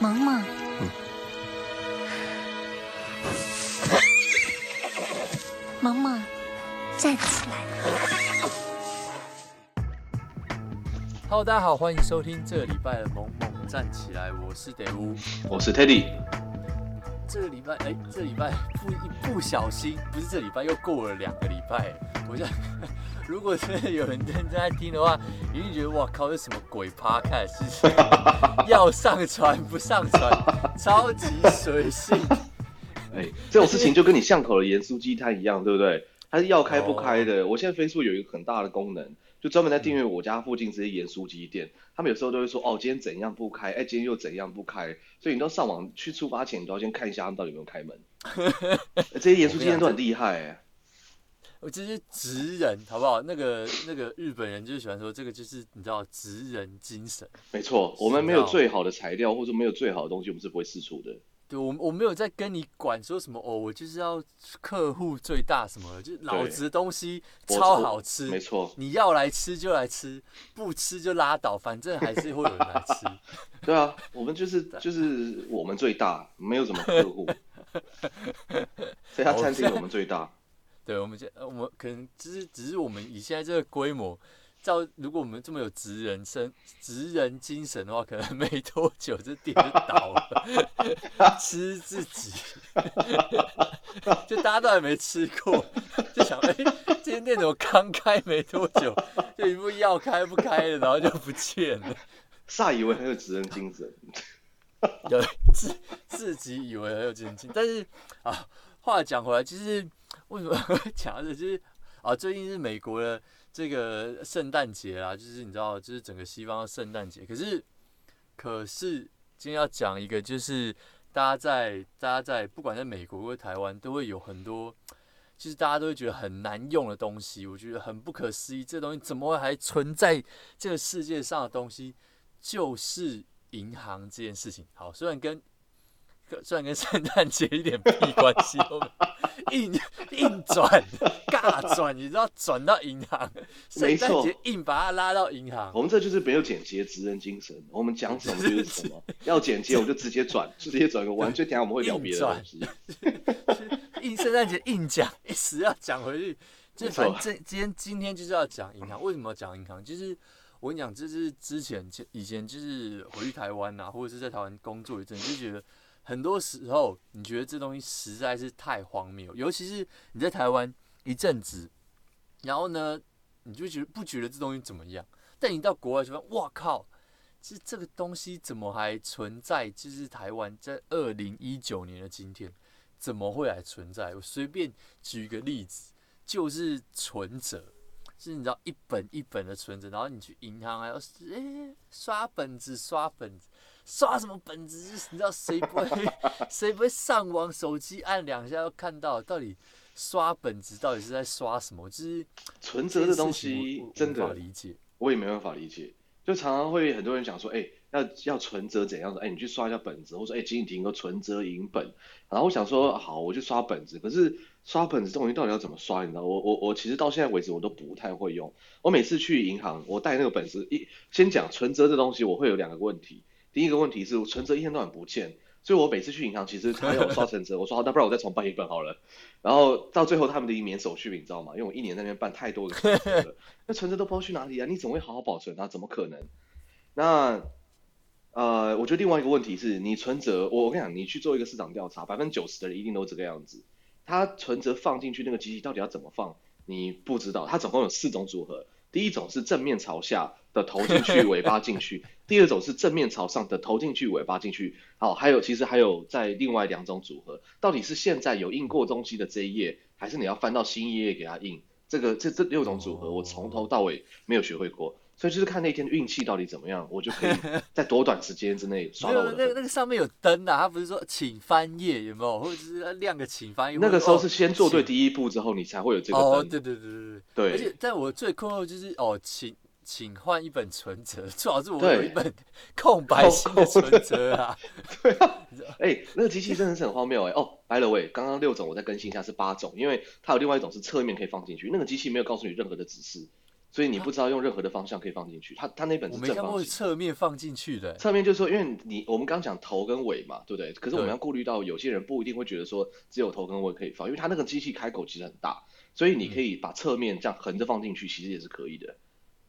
萌萌，萌萌，站起来！Hello，大家好，欢迎收听这个礼拜的《萌萌站起来》，我是德乌，我是 Teddy。这个礼拜，哎，这个礼拜不一不小心，不是这礼拜又过了两个礼拜，我想。如果真的有人认真在听的话，一定觉得哇靠，这什么鬼 podcast 要上传不上传，超级随性。哎、欸，这种事情就跟你巷口的盐酥鸡摊一样，对不对？它是要开不开的。Oh. 我现在 Facebook 有一个很大的功能，就专门在订阅我家附近这些盐酥鸡店。他们有时候都会说，哦，今天怎样不开？哎、欸，今天又怎样不开？所以你都上网去出发前，你都要先看一下他们到底有没有开门。欸、这些盐酥鸡店都很厉害、欸。我这是职人，好不好？那个那个日本人就是喜欢说，这个就是你知道职人精神。没错，我们没有最好的材料，或者没有最好的东西，我们是不会试出的。对，我我没有在跟你管说什么哦，我就是要客户最大什么，就是老子的东西超好吃，没错。你要来吃就来吃，不吃就拉倒，反正还是会有人来吃。对啊，我们就是就是我们最大，没有什么客户。这家餐厅我们最大。对，我们现我们可能只是只是我们以现在这个规模，照如果我们这么有职人生职人精神的话，可能 没多久这店就倒了，吃自己，就大家都还没吃过，就想哎，这间店怎么刚开没多久，就一副要开不开的，然后就不见了，煞以为很有职人精神，有自自己以为很有职人精神，但是啊，话讲回来，其实。为什么 讲的就是啊？最近是美国的这个圣诞节啦，就是你知道，就是整个西方的圣诞节。可是，可是今天要讲一个，就是大家在大家在不管在美国或台湾，都会有很多，其实大家都会觉得很难用的东西。我觉得很不可思议，这东西怎么会还存在这个世界上的东西，就是银行这件事情。好，虽然跟虽然跟圣诞节一点屁关系都没有，硬硬转，尬转，你知道转到银行，圣诞节硬把它拉到银行。我们这就是没有剪接职人精神，我们讲什么就是什么，要剪接我就直接转，直接转个弯。就等下我们会聊别的东西。硬圣诞节硬讲，一时要讲回去，就反正今天今天就是要讲银行。为什么要讲银行？就是我跟你讲，这是之前以前就是回去台湾啊，或者是在台湾工作一阵，就觉得。很多时候，你觉得这东西实在是太荒谬，尤其是你在台湾一阵子，然后呢，你就觉得不觉得这东西怎么样？但你到国外就发现，哇靠，这这个东西怎么还存在？就是台湾在二零一九年的今天，怎么会还存在？我随便举一个例子，就是存折，是你知道一本一本的存折，然后你去银行还要刷本子刷本子。刷什么本子？你知道谁不会？谁不会上网？手机按两下就看到，到底刷本子到底是在刷什么？就是存折的东西，真的理解，我也没办法理解。就常常会很多人讲说，哎、欸，要要存折怎样的？哎、欸，你去刷一下本子，或者说，哎、欸，请你提个存折银本。然后我想说，好，我去刷本子。可是刷本子这东西到底要怎么刷？你知道，我我我其实到现在为止我都不太会用。我每次去银行，我带那个本子，一先讲存折这东西，我会有两个问题。第一个问题是，我存折一天到晚不见，所以我每次去银行，其实他要我刷存折，我说好，那不然我再重办一本好了。然后到最后他们的免手续，你知道吗？因为我一年在那边办太多的存折了，那存折都不知道去哪里啊？你怎么会好好保存它？怎么可能？那呃，我觉得另外一个问题是你存折，我我跟你讲，你去做一个市场调查，百分之九十的人一定都这个样子。他存折放进去那个机器到底要怎么放？你不知道。它总共有四种组合。第一种是正面朝下的投进去，尾巴进去；第二种是正面朝上的头进去，尾巴进去。好，还有其实还有在另外两种组合，到底是现在有印过东西的这一页，还是你要翻到新一页给它印？这个这这六种组合，我从头到尾没有学会过。所以就是看那天的运气到底怎么样，我就可以 在多短时间之内刷到我的。没有，那个那个上面有灯啊，他不是说请翻页有没有，或者是亮个请翻页。那个时候是先做对第一步之后，你才会有这个灯。哦，对对对对对。对。而且在我最困惑就是哦，请请换一本存折，最好是我有一本空白型的存折啊。对啊。哎、欸，那个机器真的是很荒谬哎。哦，by the way，刚刚六种我再更新一下是八种，因为它有另外一种是侧面可以放进去，那个机器没有告诉你任何的指示。所以你不知道用任何的方向可以放进去。它它那本是正方形。侧面放进去的。侧面就是说，因为你我们刚讲头跟尾嘛，对不对？可是我们要顾虑到有些人不一定会觉得说只有头跟尾可以放，因为它那个机器开口其实很大，所以你可以把侧面这样横着放进去，其实也是可以的。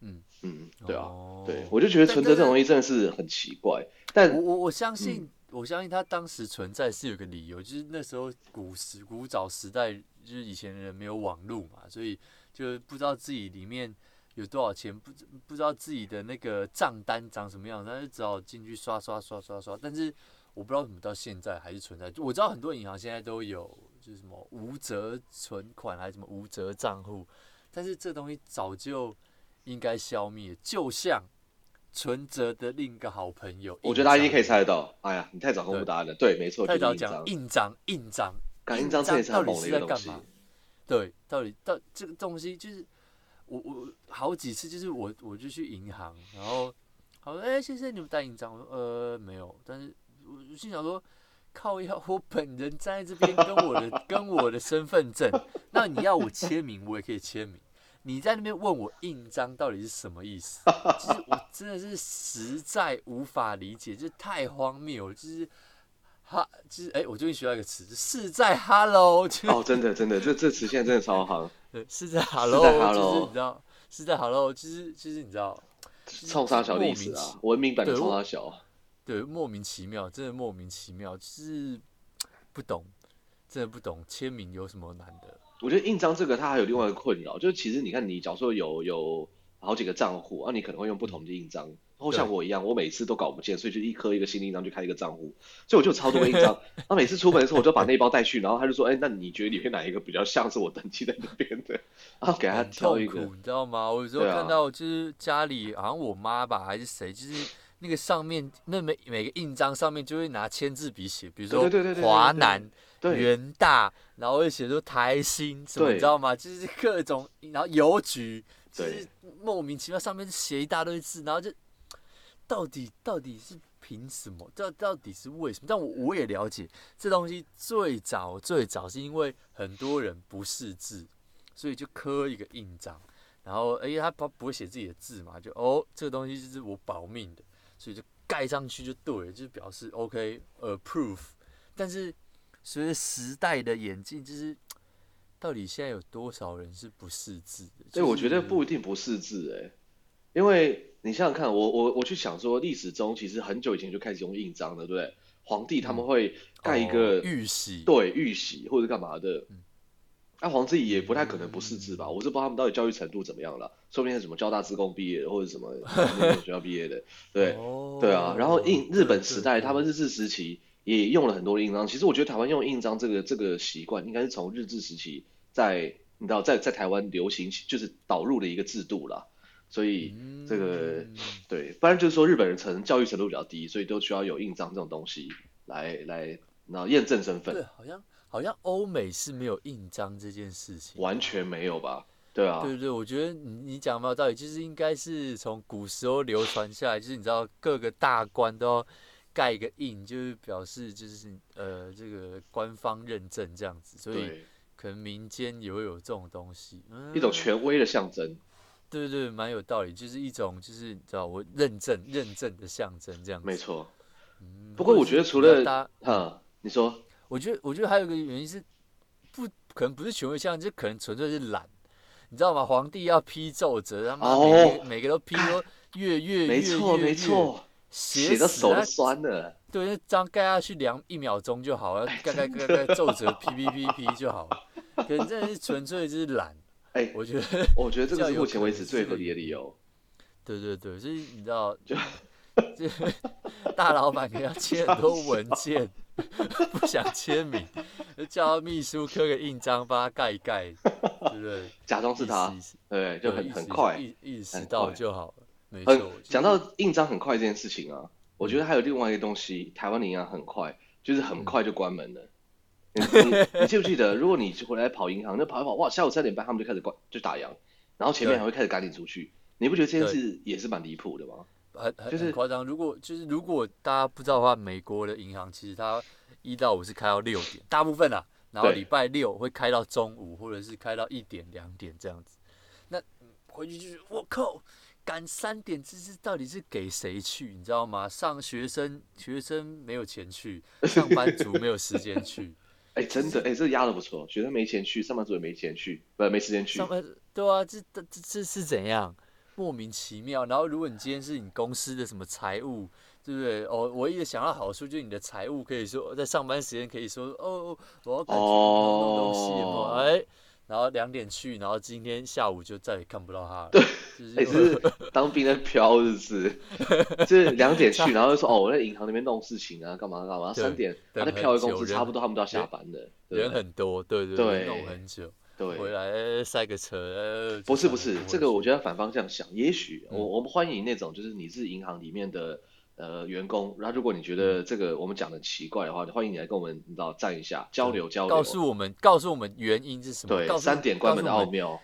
嗯嗯，对啊，哦、对，我就觉得存折这种东西真的是很奇怪。但，我我我相信。嗯我相信它当时存在是有个理由，就是那时候古时古早时代，就是以前的人没有网络嘛，所以就不知道自己里面有多少钱，不不知道自己的那个账单长什么样，那就只好进去刷刷刷刷刷。但是我不知道怎么到现在还是存在。我知道很多银行现在都有，就是什么无折存款还是什么无折账户，但是这东西早就应该消灭，就像。存折的另一个好朋友，我觉得大家一定可以猜得到。哎呀，你太早公布答案了。对，对没错，太早讲印章，印章，印章到底是在干嘛？对，到底到这个东西就是我我好几次就是我我就去银行，然后好说哎、欸，先生你们带印章？我说呃没有，但是我心想说靠要我本人站在这边跟我的跟我的身份证，那你要我签名我也可以签名。你在那边问我印章到底是什么意思？其实我真的是实在无法理解，就是太荒谬了。就是哈，就是哎、欸，我最近学到一个词，是在 hello。哦，真的真的，这这词现在真的超好。对，是在 hello，是在 hello，就是你知道，是在 hello，其实其实你知道，冲杀小的意思啊，文明版的冲三小。对，莫名其妙，真的莫名其妙，就是不懂，真的不懂签名有什么难的。我觉得印章这个它还有另外一个困扰，就是其实你看你假如说有有好几个账户啊，你可能会用不同的印章，然后像我一样，我每次都搞不见，所以就一颗一个新的印章就开一个账户，所以我就超多印章。那每次出门的时候，我就把那包带去，然后他就说：“哎、欸，那你觉得里面哪一个比较像是我登记在那边的？” 然后给他挑一个，你知道吗？我有时候看到就是家里好像我妈吧还是谁，就是那个上面那每每个印章上面就会拿签字笔写，比如说华南。元大，然后会写出台新，什么你知道吗？就是各种，然后邮局，就是莫名其妙上面写一大堆字，然后就到底到底是凭什么？到到底是为什么？但我我也了解，这东西最早最早是因为很多人不识字，所以就刻一个印章，然后哎他他不会写自己的字嘛，就哦这个东西就是我保命的，所以就盖上去就对了，就表示 OK approve，但是。随着时代的演进，就是到底现在有多少人是不识字的？所以我觉得不一定不识字哎，因为你想想看，我我我去想说，历史中其实很久以前就开始用印章了，对不对？皇帝他们会盖一个玉玺，对玉玺或者干嘛的。那皇帝也不太可能不识字吧？我是不知道他们到底教育程度怎么样了，说不定是什么交大自工毕业的，或者什么学校毕业的。对 对啊，然后印日本时代，他们日治时期。也用了很多印章。其实我觉得台湾用印章这个这个习惯，应该是从日治时期在你知道在在台湾流行，就是导入的一个制度啦。所以这个、嗯、对，不然就是说日本人成教育程度比较低，所以都需要有印章这种东西来来然后验证身份。对，好像好像欧美是没有印章这件事情，完全没有吧？对啊，对对，我觉得你你讲没有道理，就是应该是从古时候流传下来，就是你知道各个大官都要。盖一个印，就是表示就是呃这个官方认证这样子，所以可能民间也会有这种东西，嗯、一种权威的象征。对对对，蛮有道理，就是一种就是你知道我认证认证的象征这样子。没错。嗯、不过我觉得除了哈、嗯，你说，我觉得我觉得还有一个原因是不可能不是权威象征，就可能纯粹是懒，你知道吗？皇帝要批奏折，他妈每个、哦、每个都批说月月月月月。没错没错。写的手都酸了，对，这样盖下去两一秒钟就好了，盖盖盖盖皱褶，P P P P 就好了。可能真的是纯粹就是懒，哎、欸，我觉得，我觉得这个是目前为止最合理的理由。对对对，就是你知道，就就 大老板可能要签很多文件，不想签名，就叫秘书刻个印章帮他盖一盖，对不对？假装是他，对，就很很快，意意识到就好了。很讲到印章很快这件事情啊，我觉得还有另外一个东西，台湾的银行很快，就是很快就关门了。你你记不记得，如果你回来跑银行，那跑一跑，哇，下午三点半他们就开始关，就打烊，然后前面还会开始赶你出去。你不觉得这件事也是蛮离谱的吗？很很夸张。如果就是如果大家不知道的话，美国的银行其实它一到五是开到六点，大部分啊，然后礼拜六会开到中午，或者是开到一点两点这样子。那回去就是我靠，赶三点这是到底是给谁去？你知道吗？上学生学生没有钱去，上班族没有时间去。哎、欸，真的，哎、欸，这压的不错。学生没钱去，上班族也没钱去，不，没时间去。上班对啊，这这这这是怎样？莫名其妙。然后，如果你今天是你公司的什么财务，对不对？哦，唯一的想要好处就是你的财务可以说在上班时间可以说哦，我要赶去弄东西嘛，哎、哦。然后两点去，然后今天下午就再也看不到他了。对，哎、就是，是当兵的飘是不是，就是两点去，然后就说哦，我在银行那边弄事情啊，干嘛干嘛。三点他在飘回公司，差不多他们都要下班了，人，人很多，对对对，弄很久，对，回来塞个车。不是不是，这个我觉得反方向想，也许我我们欢迎那种，就是你是银行里面的。呃，员工，然后如果你觉得这个我们讲的奇怪的话，欢迎你来跟我们，你知道，站一下，交流交流，告诉我们，告诉我们原因是什么？对，三点关门的奥妙，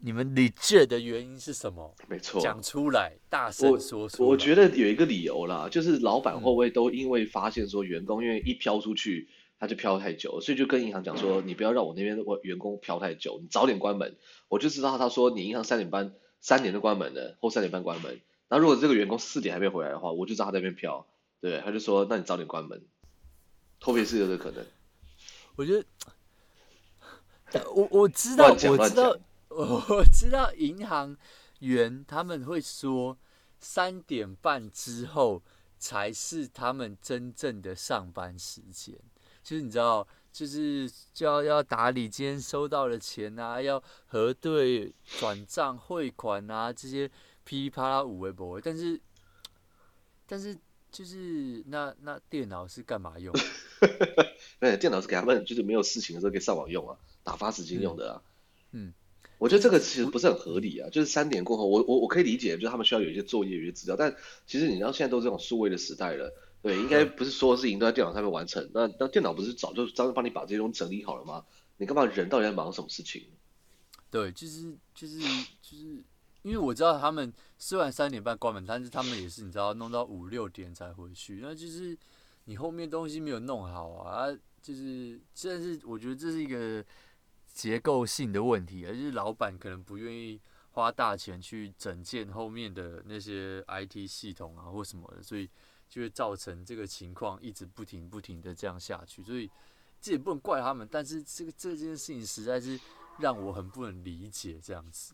你们 legit 的原因是什么？没错，讲出来，大声说出来。我觉得有一个理由啦，就是老板会不会都因为发现说员工因为一飘出去，他就飘太久，所以就跟银行讲说，你不要让我那边的员工飘太久，你早点关门，我就知道他说你银行三点半三点就关门了，或三点半关门。那如果这个员工四点还没回来的话，我就知道他在那边飘，对，他就说，那你早点关门，特别是有这可能。我觉得，我我知道，我知道，我知道，银行员他们会说，三点半之后才是他们真正的上班时间，就是你知道，就是就要要打理今天收到的钱啊，要核对转账汇款啊这些。噼里啪啦五微博，但是，但是就是那那电脑是干嘛用？对，电脑是给他们就是没有事情的时候可以上网用啊，打发时间用的啊。嗯，我觉得这个其实不是很合理啊。就是三点过后，我我我可以理解，就是他们需要有一些作业、有一些资料，但其实你知道现在都是这种数位的时代了，对，应该不是所有事情都在电脑上面完成。那那电脑不是早就专门帮你把这些东西整理好了吗？你干嘛人到底在忙什么事情？对，就是就是就是。因为我知道他们虽然三点半关门，但是他们也是你知道弄到五六点才回去，那就是你后面东西没有弄好啊，就是这是我觉得这是一个结构性的问题，而就是老板可能不愿意花大钱去整建后面的那些 IT 系统啊或什么的，所以就会造成这个情况一直不停不停的这样下去，所以这也不能怪他们，但是这个这件事情实在是让我很不能理解这样子。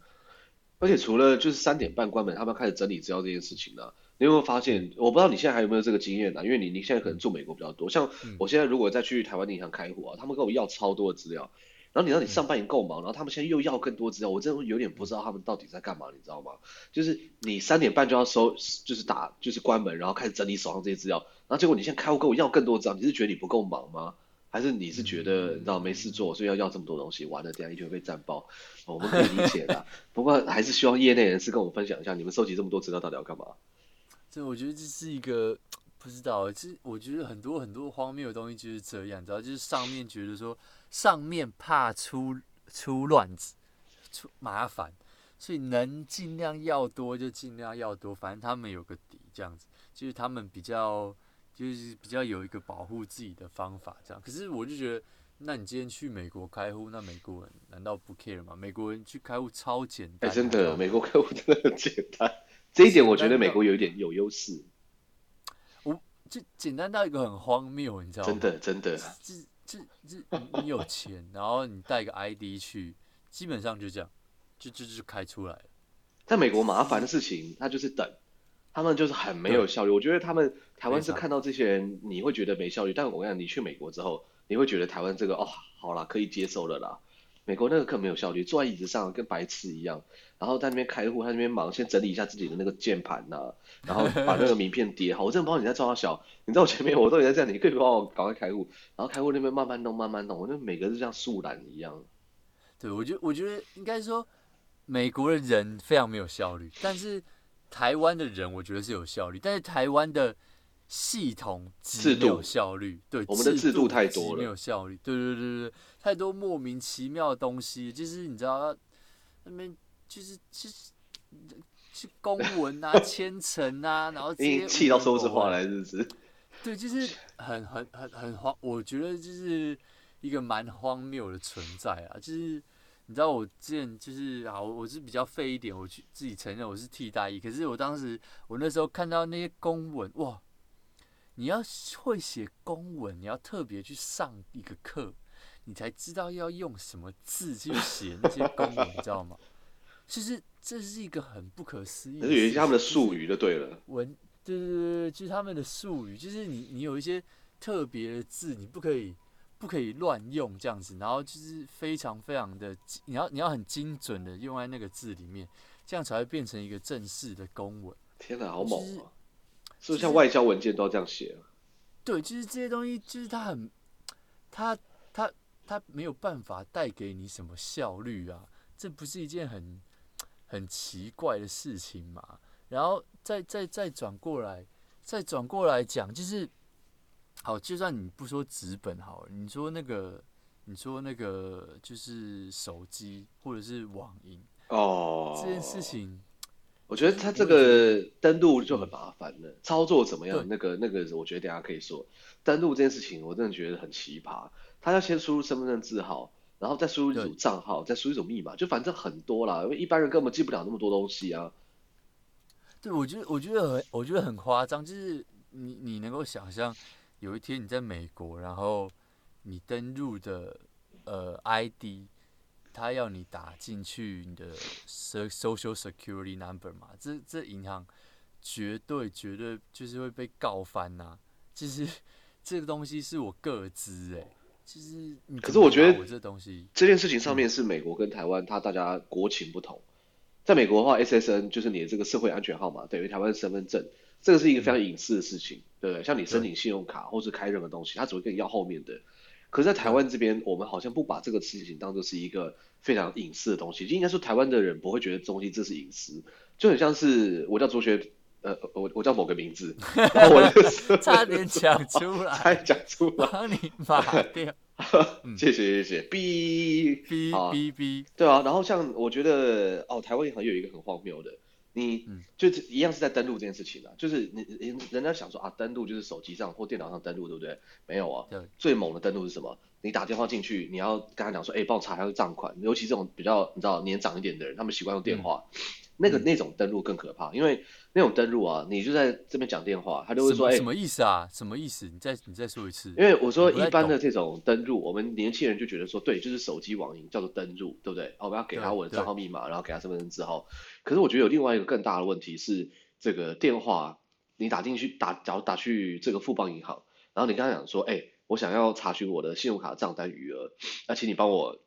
而且除了就是三点半关门，他们开始整理资料这件事情呢，你有没有发现？我不知道你现在还有没有这个经验呢？因为你你现在可能住美国比较多，像我现在如果再去台湾银行开户啊，他们跟我要超多的资料，然后你知道你上班已经够忙，然后他们现在又要更多资料，我真的有点不知道他们到底在干嘛，你知道吗？就是你三点半就要收，就是打就是关门，然后开始整理手上这些资料，然后结果你现在开户跟我要更多资料，你是觉得你不够忙吗？还是你是觉得你知道没事做，所以要要这么多东西？完了，等下一定会被战爆。我们可以理解的，不过还是希望业内人士跟我们分享一下，你们收集这么多资料到底要干嘛？这我觉得这是一个不知道，其实我觉得很多很多荒谬的东西就是这样，你知道，就是上面觉得说上面怕出出乱子、出麻烦，所以能尽量要多就尽量要多，反正他们有个底，这样子，就是他们比较。就是比较有一个保护自己的方法，这样。可是我就觉得，那你今天去美国开户，那美国人难道不 care 吗？美国人去开户超简单。真的，美国开户真的很简单。这一点我觉得美国有一点有优势。我就简单到一个很荒谬，你知道吗？真的，真的。这这这，你有钱，然后你带个 ID 去，基本上就这样，就就就开出来了。在美国麻烦的事情，他就是等。他们就是很没有效率，我觉得他们台湾是看到这些人，你会觉得没效率，但我跟你讲，你去美国之后，你会觉得台湾这个哦，好啦，可以接受了啦。美国那个更没有效率，坐在椅子上跟白痴一样，然后在那边开户，他那边忙，先整理一下自己的那个键盘呐，然后把那个名片叠好。我真的不知道你在装小，你在我前面，我都已经在这样，你可以帮我赶快开户，然后开户那边慢慢弄，慢慢弄，我觉得每个是像树懒一样。对，我觉得我觉得应该说，美国的人非常没有效率，但是。台湾的人我觉得是有效率，但是台湾的系统极没有效率，对，我们的制度太多了，没有效率，对对对对，太多莫名其妙的东西，就是你知道，那边就是就是去公文啊、签呈啊，然后直接气到说出话来，是不是？对，就是很很很很荒，我觉得就是一个蛮荒谬的存在啊，就是你知道我之前就是啊，我我是比较废一点，我去自己承认我是替代役。可是我当时我那时候看到那些公文，哇，你要会写公文，你要特别去上一个课，你才知道要用什么字去写那些公文，你知道吗？其实这是一个很不可思议的，有一些他们的术语就对了。文，对对对，就是他们的术语，就是你你有一些特别的字，你不可以。不可以乱用这样子，然后就是非常非常的，你要你要很精准的用在那个字里面，这样才会变成一个正式的公文。天哪，好猛啊！是不是像外交文件都要这样写啊？对，就是这些东西，就是它很，它它它没有办法带给你什么效率啊，这不是一件很很奇怪的事情嘛？然后再再再转过来，再转过来讲，就是。好，就算你不说纸本好了，你说那个，你说那个就是手机或者是网银哦，这件事情，我觉得它这个登录就很麻烦了，操作怎么样？那个那个，我觉得等下可以说登录这件事情，我真的觉得很奇葩。他要先输入身份证字号，然后再输入一组账号，再输入一组密码，就反正很多啦，因为一般人根本记不了那么多东西啊。对，我觉得我觉得很我觉得很夸张，就是你你能够想象。有一天你在美国，然后你登入的呃 ID，他要你打进去你的 Social Security Number 嘛？这这银行绝对绝对就是会被告翻呐、啊！其实这个东西是我个资哎，其实可是我觉得我这东西这件事情上面是美国跟台湾，它大家国情不同。在美国的话，SSN 就是你的这个社会安全号码，等于台湾的身份证。这个是一个非常隐私的事情，对不对？像你申请信用卡或是开任何东西，他只会跟你要后面的。可是，在台湾这边，我们好像不把这个事情当做是一个非常隐私的东西。就应该说，台湾的人不会觉得东西这是隐私，就很像是我叫卓学，呃，我我叫某个名字，然后我就 差点讲出来，差点讲出来，帮你码掉。谢谢谢谢 B B B，对啊。然后像我觉得，哦，台湾银行有一个很荒谬的。你就是一样是在登录这件事情啊，就是你人人家想说啊，登录就是手机上或电脑上登录，对不对？没有啊，最猛的登录是什么？你打电话进去，你要跟他讲说，哎，帮我查一下账款，尤其这种比较你知道年长一点的人，他们习惯用电话。嗯那个那种登录更可怕，因为那种登录啊，你就在这边讲电话，他就会说，哎，什么意思啊？什么意思？你再你再说一次。因为我说一般的这种登录，我们年轻人就觉得说，对，就是手机网银叫做登录，对不对？哦，我们要给他我的账号密码，然后给他身份证字号。可是我觉得有另外一个更大的问题是，这个电话你打进去打，假如打去这个富邦银行，然后你跟他讲说，哎，我想要查询我的信用卡账单余额，那请你帮我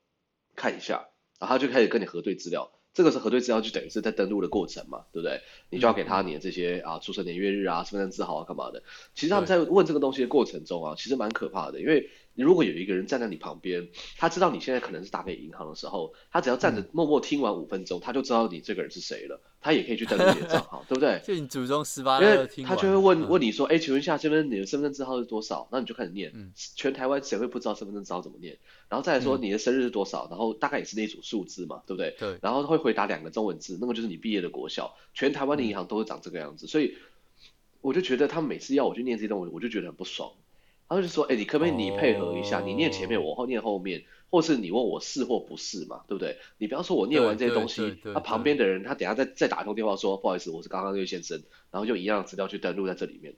看一下，然后他就开始跟你核对资料。这个是核对资料，就等于是在登录的过程嘛，对不对？你就要给他你的这些啊，出生年月日啊，身份证字号啊，干嘛的？其实他们在问这个东西的过程中啊，其实蛮可怕的，因为。如果有一个人站在你旁边，他知道你现在可能是打给银行的时候，他只要站着默默听完五分钟，他就知道你这个人是谁了，他也可以去登录你的账号，对不对？就你祖宗十八代，他就会问问你说，哎，请问一下，这边你的身份证字号是多少？那你就开始念，全台湾谁会不知道身份证字号怎么念？然后再来说你的生日是多少？然后大概也是那组数字嘛，对不对？对。然后会回答两个中文字，那个就是你毕业的国校。全台湾的银行都会长这个样子，所以我就觉得他们每次要我去念这些东西，我就觉得很不爽。他就说：“哎、欸，你可不可以你配合一下？Oh. 你念前面，我后念后面，或是你问我是或不是嘛？对不对？你不要说我念完这些东西，他、啊、旁边的人他等下再再打通电话说，不好意思，我是刚刚那位先生，然后就一样的资料去登录在这里面。”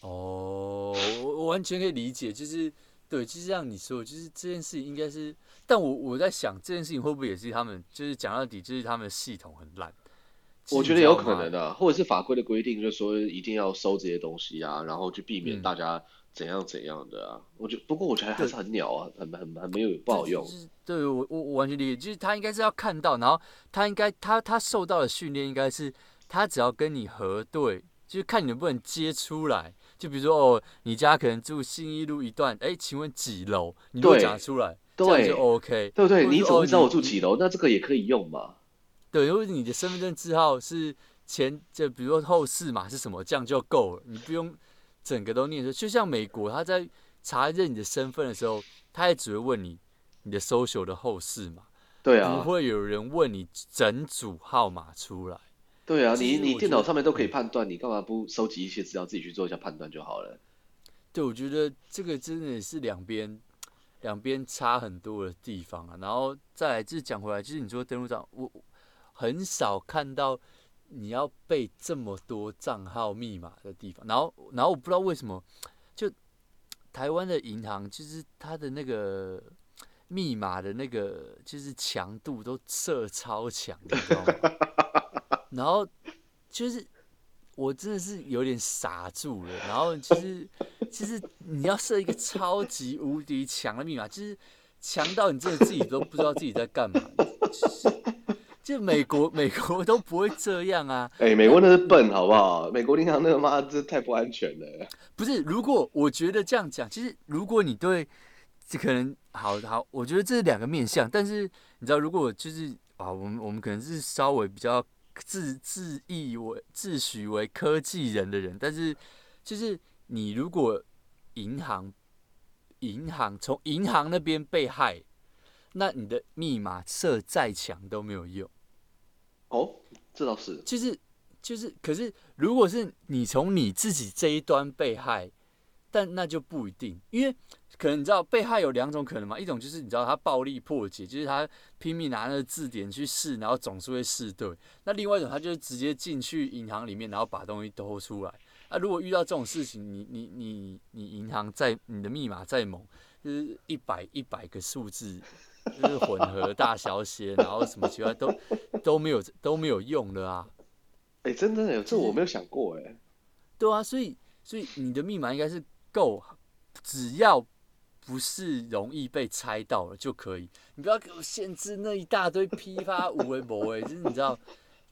哦，我我完全可以理解，就是对，就是像你说，就是这件事情应该是，但我我在想这件事情会不会也是他们，就是讲到底就是他们的系统很烂。我觉得有可能的、啊，或者是法规的规定，就是说一定要收这些东西啊，然后去避免大家。怎样怎样的啊？我觉不过我觉得还是很鸟啊，很很很没有不好用。就是、对我我我完全理解，就是他应该是要看到，然后他应该他他受到的训练应该是他只要跟你核对，就是看你能不能接出来。就比如说哦，你家可能住信义路一段，哎，请问几楼？你都讲出来，对这样就 OK，对不对？你怎么知道我住几楼？那这个也可以用嘛？对，因为你的身份证字号是前就比如说后四码是什么，这样就够了，你不用。整个都念出，就像美国，他在查认你的身份的时候，他也只会问你你的 social 的后事嘛，对啊，不会有人问你整组号码出来。对啊，你你电脑上面都可以判断，你干嘛不收集一些资料自己去做一下判断就好了？对，我觉得这个真的是两边两边差很多的地方啊。然后再来就是讲回来，就是你说登录上，我很少看到你要背这么多账号密码的地方。然后，然后我不知道为什么，就台湾的银行，就是它的那个。密码的那个就是强度都设超强，你知道吗？然后就是我真的是有点傻住了。然后其实其实你要设一个超级无敌强的密码，就是强到你真的自己都不知道自己在干嘛。就是就美国 美国都不会这样啊！哎、欸，美国那是笨，好不好？美国银行那个妈这太不安全了。不是，如果我觉得这样讲，其实如果你对。这可能好好，我觉得这是两个面向。但是你知道，如果就是啊，我们我们可能是稍微比较自自以为自诩为科技人的人，但是就是你如果银行银行从银行那边被害，那你的密码设再强都没有用。哦，这倒是。就是就是，可是如果是你从你自己这一端被害，但那就不一定，因为。可能你知道被害有两种可能嘛？一种就是你知道他暴力破解，就是他拼命拿那个字典去试，然后总是会试对。那另外一种，他就是直接进去银行里面，然后把东西偷出来。那如果遇到这种事情，你你你你银行在你的密码再猛，就是一百一百个数字，就是混合大小写，然后什么其他都都没有都没有用的啊！哎、欸，真的有这我没有想过哎。对啊，所以所以你的密码应该是够，只要。不是容易被猜到了就可以，你不要给我限制那一大堆批发五维博哎，就是你知道，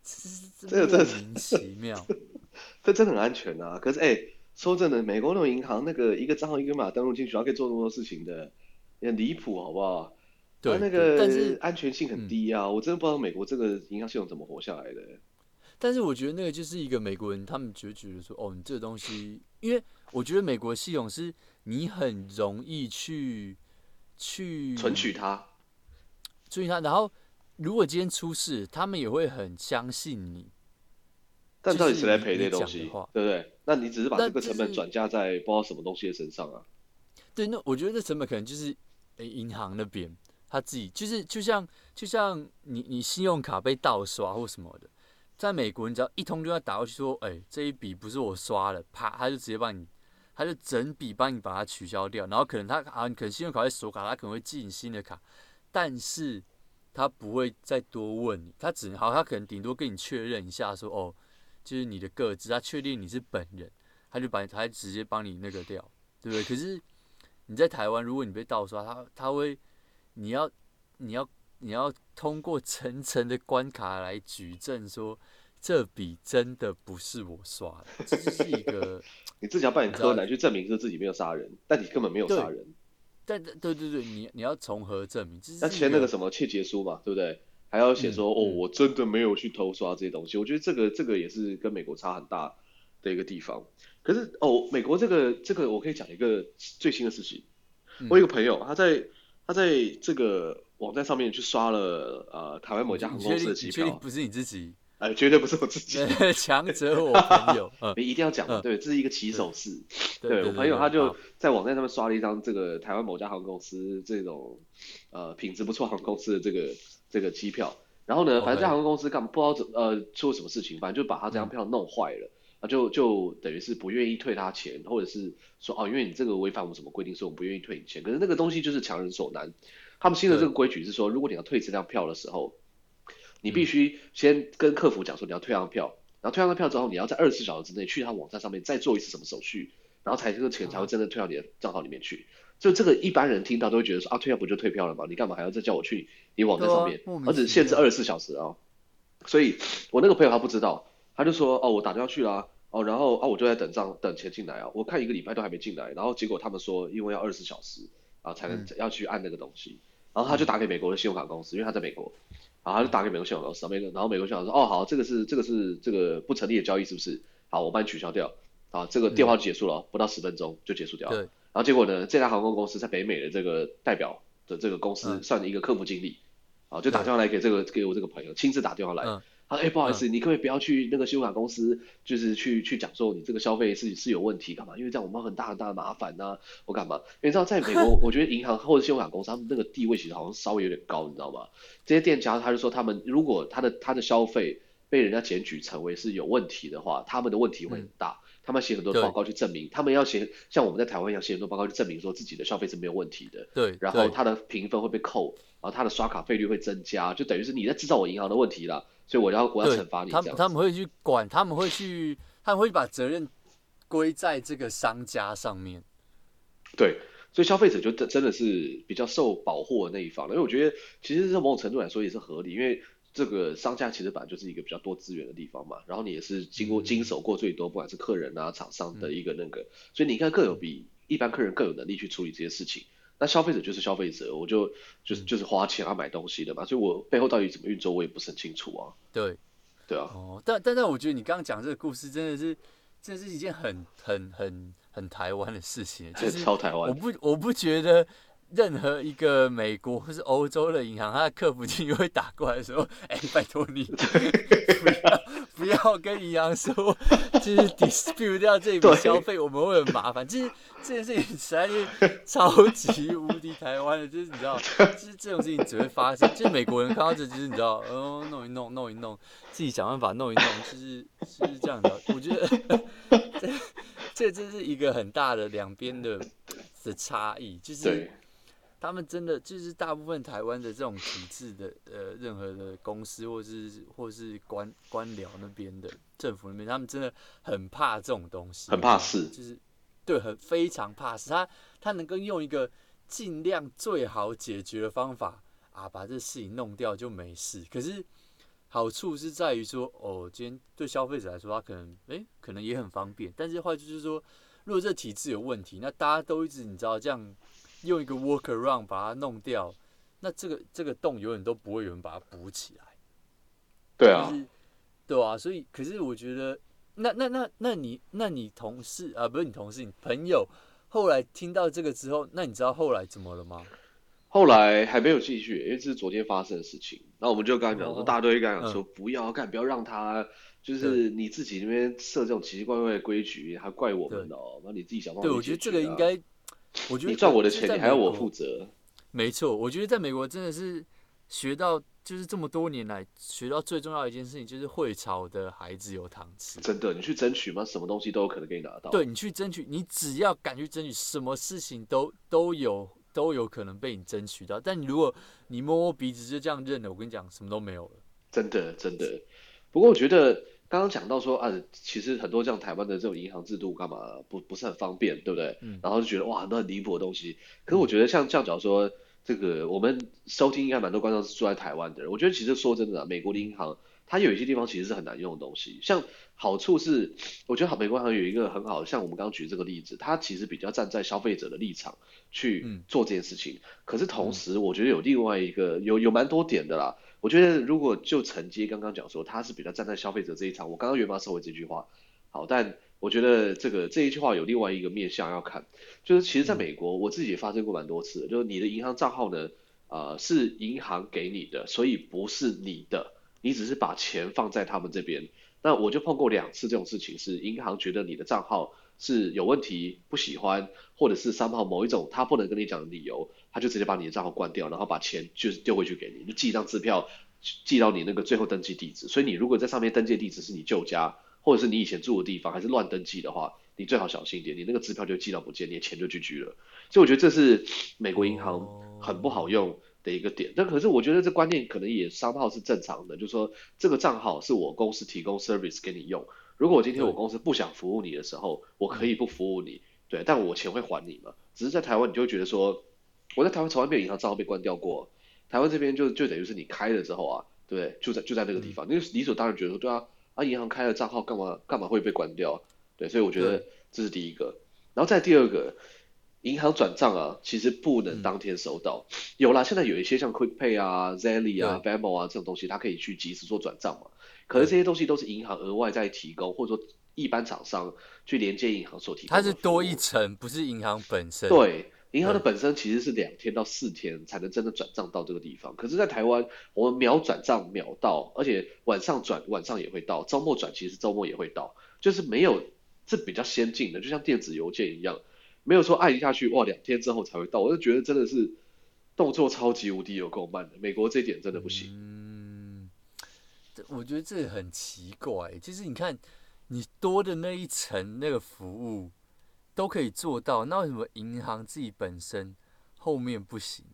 这这莫名其妙，这真的很安全啊。可是哎、欸，说真的，美国那种银行那个一个账号一个码登录进去，然后可以做那么多事情的，也很离谱，好不好？对，那个但是安全性很低啊，嗯、我真的不知道美国这个银行系统怎么活下来的。但是我觉得那个就是一个美国人，他们就觉得说，哦，你这个东西，因为我觉得美国系统是。你很容易去去存取它，存取它，然后如果今天出事，他们也会很相信你。但到底谁来赔这些东西？对不对？那你只是把这个成本转嫁在不知道什么东西的身上啊？对，那我觉得这成本可能就是诶，银行那边他自己，就是就像就像你你信用卡被盗刷或什么的，在美国，你只要一通电话打过去说，哎，这一笔不是我刷的，啪，他就直接帮你。他就整笔帮你把它取消掉，然后可能他啊，可能信用卡会锁卡，他可能会寄你新的卡，但是他不会再多问你，他只能好，他可能顶多跟你确认一下说，说哦，就是你的个资，他确定你是本人，他就把他直接帮你那个掉，对不对？可是你在台湾，如果你被盗刷，他他会，你要你要你要通过层层的关卡来举证说。这笔真的不是我刷的，这是一个 你自己要扮演柯南去证明说自己没有杀人，但你根本没有杀人。但对对对，你你要从何证明？要签那个什么窃结书嘛，对不对？还要写说、嗯、哦，我真的没有去偷刷这些东西。我觉得这个这个也是跟美国差很大的一个地方。可是哦，美国这个这个我可以讲一个最新的事情。我有一个朋友，他在他在这个网站上面去刷了呃台湾某家航空公司的机票，不是你自己。哎，绝对不是我自己，强者我朋友，你一定要讲的，对，这是一个起手式。对，我朋友他就在网站上面刷了一张这个台湾某家航空公司这种呃品质不错航空公司的这个这个机票，然后呢，反正这航空公司干不知道怎呃出了什么事情，反正就把他这张票弄坏了，那就就等于是不愿意退他钱，或者是说哦，因为你这个违反我们什么规定，所以我们不愿意退你钱。可是那个东西就是强人所难，他们新的这个规矩是说，如果你要退这张票的时候。你必须先跟客服讲说你要退张票，然后退张票之后，你要在二十四小时之内去他网站上面再做一次什么手续，然后才这个钱才会真的退到你的账号里面去。就这个一般人听到都会觉得说啊，退票不就退票了吗？你干嘛还要再叫我去你网站上面？而且限制二十四小时啊。所以我那个朋友他不知道，他就说哦，我打电话去了啊，哦，然后啊我就在等账等钱进来啊，我看一个礼拜都还没进来，然后结果他们说因为要二十四小时啊才能要去按那个东西，然后他就打给美国的信用卡公司，因为他在美国。然后他就打给美国信用卡公司，然后美国信用卡说：“哦，好，这个是这个是这个不成立的交易，是不是？好，我帮你取消掉。啊，这个电话就结束了，不到十分钟就结束掉了。然后结果呢，这家航空公司在北美的这个代表的这个公司算一个客服经理，啊，就打电话来给这个给我这个朋友，亲自打电话来，他说：“哎、欸，不好意思，嗯、你可不可以不要去那个信用卡公司，就是去去讲说你这个消费是是有问题干嘛？因为这样我们很大很大的麻烦呐、啊，我干嘛？因为你知道，在美国，我觉得银行或者信用卡公司他们那个地位其实好像稍微有点高，你知道吗？这些店家他就说，他们如果他的他的消费被人家检举成为是有问题的话，他们的问题会很大。嗯”他们写很多报告去证明，他们要写像我们在台湾一样写很多报告去证明说自己的消费是没有问题的。对，然后他的评分会被扣，然后他的刷卡费率会增加，就等于是你在制造我银行的问题了，所以我要我要惩罚你。他们他们会去管，他们会去，他们会把责任归在这个商家上面。对，所以消费者就真真的是比较受保护的那一方了，因为我觉得其实这某种程度来说也是合理，因为。这个商家其实本来就是一个比较多资源的地方嘛，然后你也是经过经手过最多，不管是客人啊、厂商的一个那个，所以你看更有比一般客人更有能力去处理这些事情。那消费者就是消费者，我就就是就是花钱啊买东西的嘛，所以我背后到底怎么运作，我也不是很清楚啊。对，对啊。哦，但但但我觉得你刚刚讲这个故事真的是，真的是一件很很很很台湾的事情，就是超台湾。我不我不觉得。任何一个美国或是欧洲的银行，它的客服经理会打过来的时候，哎、欸，拜托你 不要不要跟银行说，就是 dispute 掉这笔消费，我们会很麻烦。就是这件事情实在是超级无敌台湾的，就是你知道，就是这种事情只会发生，就是美国人看到这，就是你知道，哦，弄一弄，弄一弄，自己想办法弄一弄，就是就是这样的。我觉得 这这真是一个很大的两边的的差异，就是。他们真的就是大部分台湾的这种体制的呃，任何的公司或是或是官官僚那边的政府那边，他们真的很怕这种东西，很怕事，就是对，很非常怕事。他他能够用一个尽量最好解决的方法啊，把这事情弄掉就没事。可是好处是在于说，哦，今天对消费者来说，他可能哎、欸，可能也很方便。但是坏处就是说，如果这体制有问题，那大家都一直你知道这样。用一个 workaround 把它弄掉，那这个这个洞永远都不会有人把它补起来。对啊，对啊，所以可是我觉得，那那那那你那你同事啊，不是你同事，你朋友后来听到这个之后，那你知道后来怎么了吗？后来还没有继续，因为这是昨天发生的事情。那我们就刚才讲说，哦、大家跟他讲说，不要干，不要让他，就是你自己那边设这种奇奇怪怪的规矩，还怪我们哦。那你自己想办法、啊。对，我觉得这个应该。我觉得你赚我的钱，你还要我负责。没错，我觉得在美国真的是学到，就是这么多年来学到最重要的一件事情，就是会炒的孩子有糖吃。真的，你去争取吗？什么东西都有可能给你拿到。对，你去争取，你只要敢去争取，什么事情都都有都有可能被你争取到。但你如果你摸摸鼻子就这样认了，我跟你讲，什么都没有了。真的，真的。不过我觉得。刚刚讲到说啊，其实很多像台湾的这种银行制度干嘛不不是很方便，对不对？嗯。然后就觉得哇，很多很离谱的东西。可是我觉得像这样讲说，这个我们收听应该蛮多观众是住在台湾的人。我觉得其实说真的啊，美国的银行它有一些地方其实是很难用的东西。像好处是，我觉得好美国银行有一个很好，像我们刚刚举这个例子，它其实比较站在消费者的立场去做这件事情。可是同时，我觉得有另外一个有有蛮多点的啦。我觉得，如果就承接刚刚讲说，他是比较站在消费者这一场，我刚刚原本收回这句话，好，但我觉得这个这一句话有另外一个面向要看，就是其实在美国，我自己也发生过蛮多次的，就是你的银行账号呢，呃，是银行给你的，所以不是你的，你只是把钱放在他们这边。那我就碰过两次这种事情，是银行觉得你的账号是有问题，不喜欢，或者是三号某一种他不能跟你讲的理由。他就直接把你的账号关掉，然后把钱就是丢回去给你，就寄一张支票寄到你那个最后登记地址。所以你如果在上面登记的地址是你旧家，或者是你以前住的地方，还是乱登记的话，你最好小心一点，你那个支票就寄到不见，你的钱就 GG 了。所以我觉得这是美国银行很不好用的一个点。但可是我觉得这观念可能也商号是正常的，就是说这个账号是我公司提供 service 给你用。如果我今天我公司不想服务你的时候，我可以不服务你，对，但我钱会还你嘛。只是在台湾你就会觉得说。我在台湾从来没有银行账号被关掉过，台湾这边就就等于是你开了之后啊，对不对？就在就在那个地方，因为理所当然觉得说，对啊，啊银行开了账号干嘛干嘛会被关掉？对，所以我觉得这是第一个。然后再第二个，银行转账啊，其实不能当天收到。有啦，现在有一些像 QuickPay 啊、Zelle 啊、Venmo 啊这种东西，它可以去及时做转账嘛。可是这些东西都是银行额外在提供，或者说一般厂商去连接银行所提供。它是多一层，不是银行本身。对。银行的本身其实是两天到四天才能真的转账到这个地方。可是，在台湾，我们秒转账秒到，而且晚上转晚上也会到，周末转其实周末也会到，就是没有这比较先进的，就像电子邮件一样，没有说按下去哇两天之后才会到。我就觉得真的是动作超级无敌有够慢的，美国这一点真的不行。嗯，我觉得这很奇怪，其实你看你多的那一层那个服务。都可以做到，那为什么银行自己本身后面不行？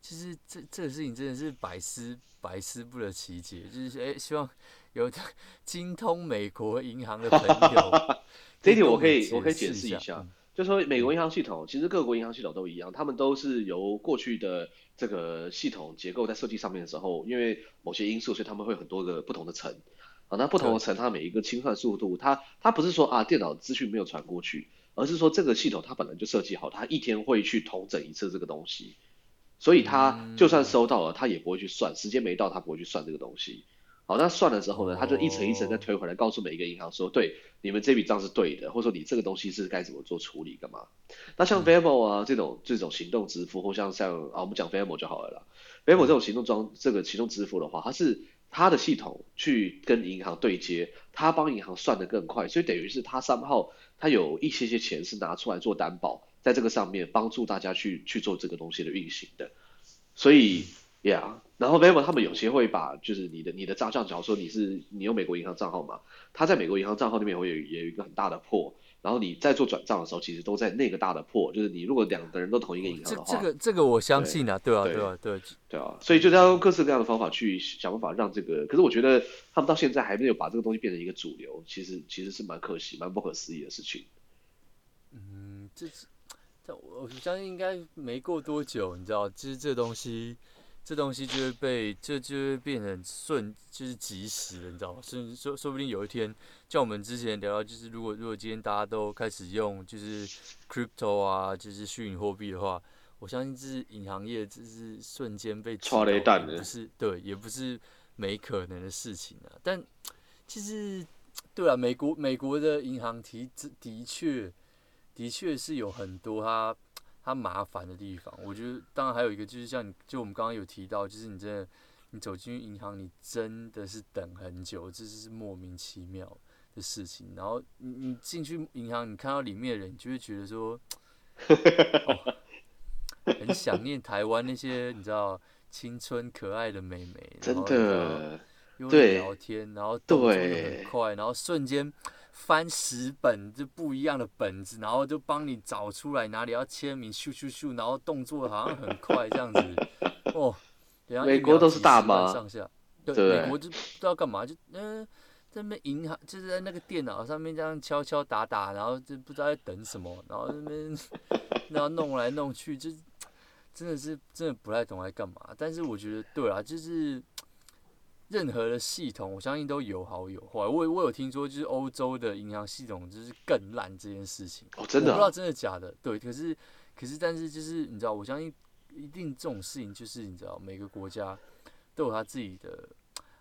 其实这这个事情真的是百思百思不得其解。就是哎，希望有 精通美国银行的朋友，这一点我可以我可以解释一下。嗯、就说美国银行系统，其实各国银行系统都一样，他们都是由过去的这个系统结构在设计上面的时候，因为某些因素，所以他们会有很多个不同的层啊。那不同的层，它每一个清算速度，它它不是说啊电脑资讯没有传过去。而是说这个系统它本来就设计好，它一天会去统整一次这个东西，所以它就算收到了，它也不会去算，时间没到它不会去算这个东西。好，那算了之后呢，它就一层一层再推回来，告诉每一个银行说，对，你们这笔账是对的，或者说你这个东西是该怎么做处理干嘛。那像 Venmo 啊这种这种行动支付，或像像啊我们讲 Venmo 就好了啦。Venmo 这种行动装这个行动支付的话，它是他的系统去跟银行对接，他帮银行算得更快，所以等于是他三号。他有一些些钱是拿出来做担保，在这个上面帮助大家去去做这个东西的运行的，所以呀，然后 Venmo 他们有些会把就是你的你的账账，假如说你是你有美国银行账号嘛，他在美国银行账号那边会有也有一个很大的破然后你在做转账的时候，其实都在那个大的 pool，就是你如果两个人都同一个银行的话，这这个这个我相信啊，对，对啊，对啊，对对啊，所以就是要用各式各样的方法去想办法让这个，可是我觉得他们到现在还没有把这个东西变成一个主流，其实其实是蛮可惜、蛮不可思议的事情。嗯，这是这我相信应该没过多久，你知道，其实这东西。这东西就会被，这就会变成瞬，就是即时的，你知道吗？甚至说，说不定有一天，像我们之前聊到，就是如果如果今天大家都开始用就是 crypto 啊，就是虚拟货币的话，我相信这是银行业，这是瞬间被抓雷弹的，不是对，也不是没可能的事情啊。但其实，对啊，美国美国的银行体制的确，的确是有很多它。它麻烦的地方，我觉得当然还有一个就是像你，就我们刚刚有提到，就是你真的，你走进银行，你真的是等很久，这是莫名其妙的事情。然后你你进去银行，你看到里面的人，你就会觉得说，哦，很想念台湾那些你知道青春可爱的美眉，然后真的，因为聊天，然后动作很快，然后瞬间。翻十本就不一样的本子，然后就帮你找出来哪里要签名，咻咻咻，然后动作好像很快这样子。哦，美国都是大妈上下，对，对美国就不知道干嘛，就嗯、呃，在那边银行就是在那个电脑上面这样敲敲打打，然后就不知道在等什么，然后那边 然后弄来弄去，就真的是真的不太懂在干嘛。但是我觉得对啊，就是。任何的系统，我相信都有好有坏。我我有听说，就是欧洲的银行系统就是更烂这件事情。哦，真的？我不知道真的假的。对，可是可是，但是就是你知道，我相信一定这种事情就是你知道，每个国家都有他自己的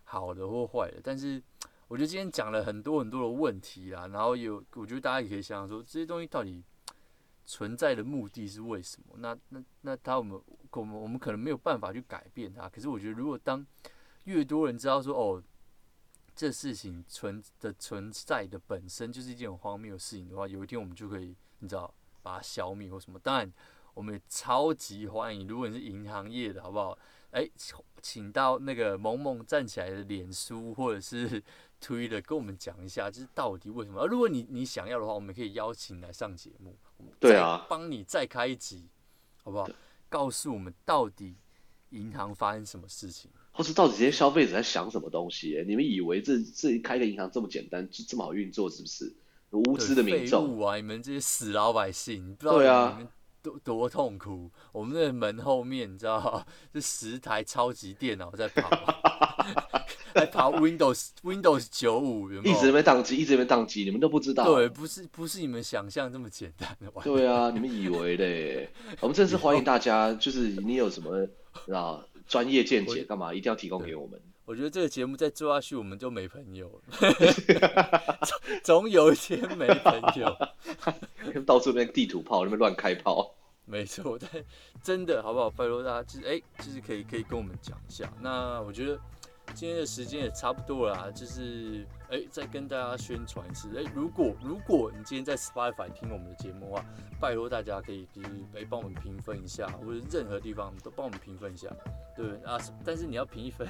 好的或坏的。但是我觉得今天讲了很多很多的问题啊，然后有我觉得大家也可以想想说，这些东西到底存在的目的是为什么？那那那他我们我们我们可能没有办法去改变它。可是我觉得，如果当越多人知道说哦，这事情存的存在的本身就是一件很荒谬的事情的话，有一天我们就可以你知道把它消灭或什么。当然，我们也超级欢迎，如果你是银行业的，好不好？哎，请到那个萌萌站起来的脸书或者是推的，跟我们讲一下，就是到底为什么？而如果你你想要的话，我们可以邀请来上节目，对啊，帮你再开一集，好不好？告诉我们到底银行发生什么事情。或是到底这些消费者在想什么东西？欸？你们以为这这开个银行这么简单，就这么好运作，是不是？无知的民众啊！你们这些死老百姓，你不知道你们多多痛苦。我们的门后面，你知道，这十台超级电脑在跑，还跑 Windows Windows 九五？一直没宕机，一直没宕机，你们都不知道。对，不是不是你们想象这么简单的。对啊，你们以为嘞？我们真是欢迎大家，就是你有什么啊？专业见解干嘛？一定要提供给我们？我觉得这个节目再做下去，我们就没朋友了。总有一天没朋友，到处那边地图炮，那边乱开炮。没错，但真的好不好？拜托大家，就是哎，就是可以可以跟我们讲一下。那我觉得今天的时间也差不多了，就是哎，再跟大家宣传一次。哎，如果如果你今天在 Spotify 听我们的节目的话，拜托大家可以就是哎帮我们评分一下，或者任何地方都帮我们评分一下，对啊？但是你要评一分，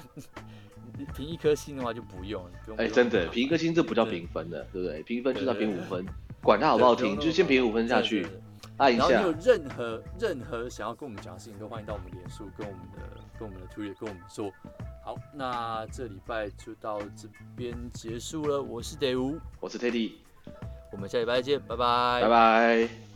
评一颗星的话就不用了，不用。哎，真的评一颗星这不叫评分的，对不对？评分就是要评五分，管它好不好听，就先评五分下去。然后你有任何任何想要跟我们讲的事情，都欢迎到我们脸书跟我们的跟我们的 Twitter 跟我们说。好，那这礼拜就到这边结束了。我是 Dae 我是 Teddy，我们下礼拜见，拜拜，拜拜。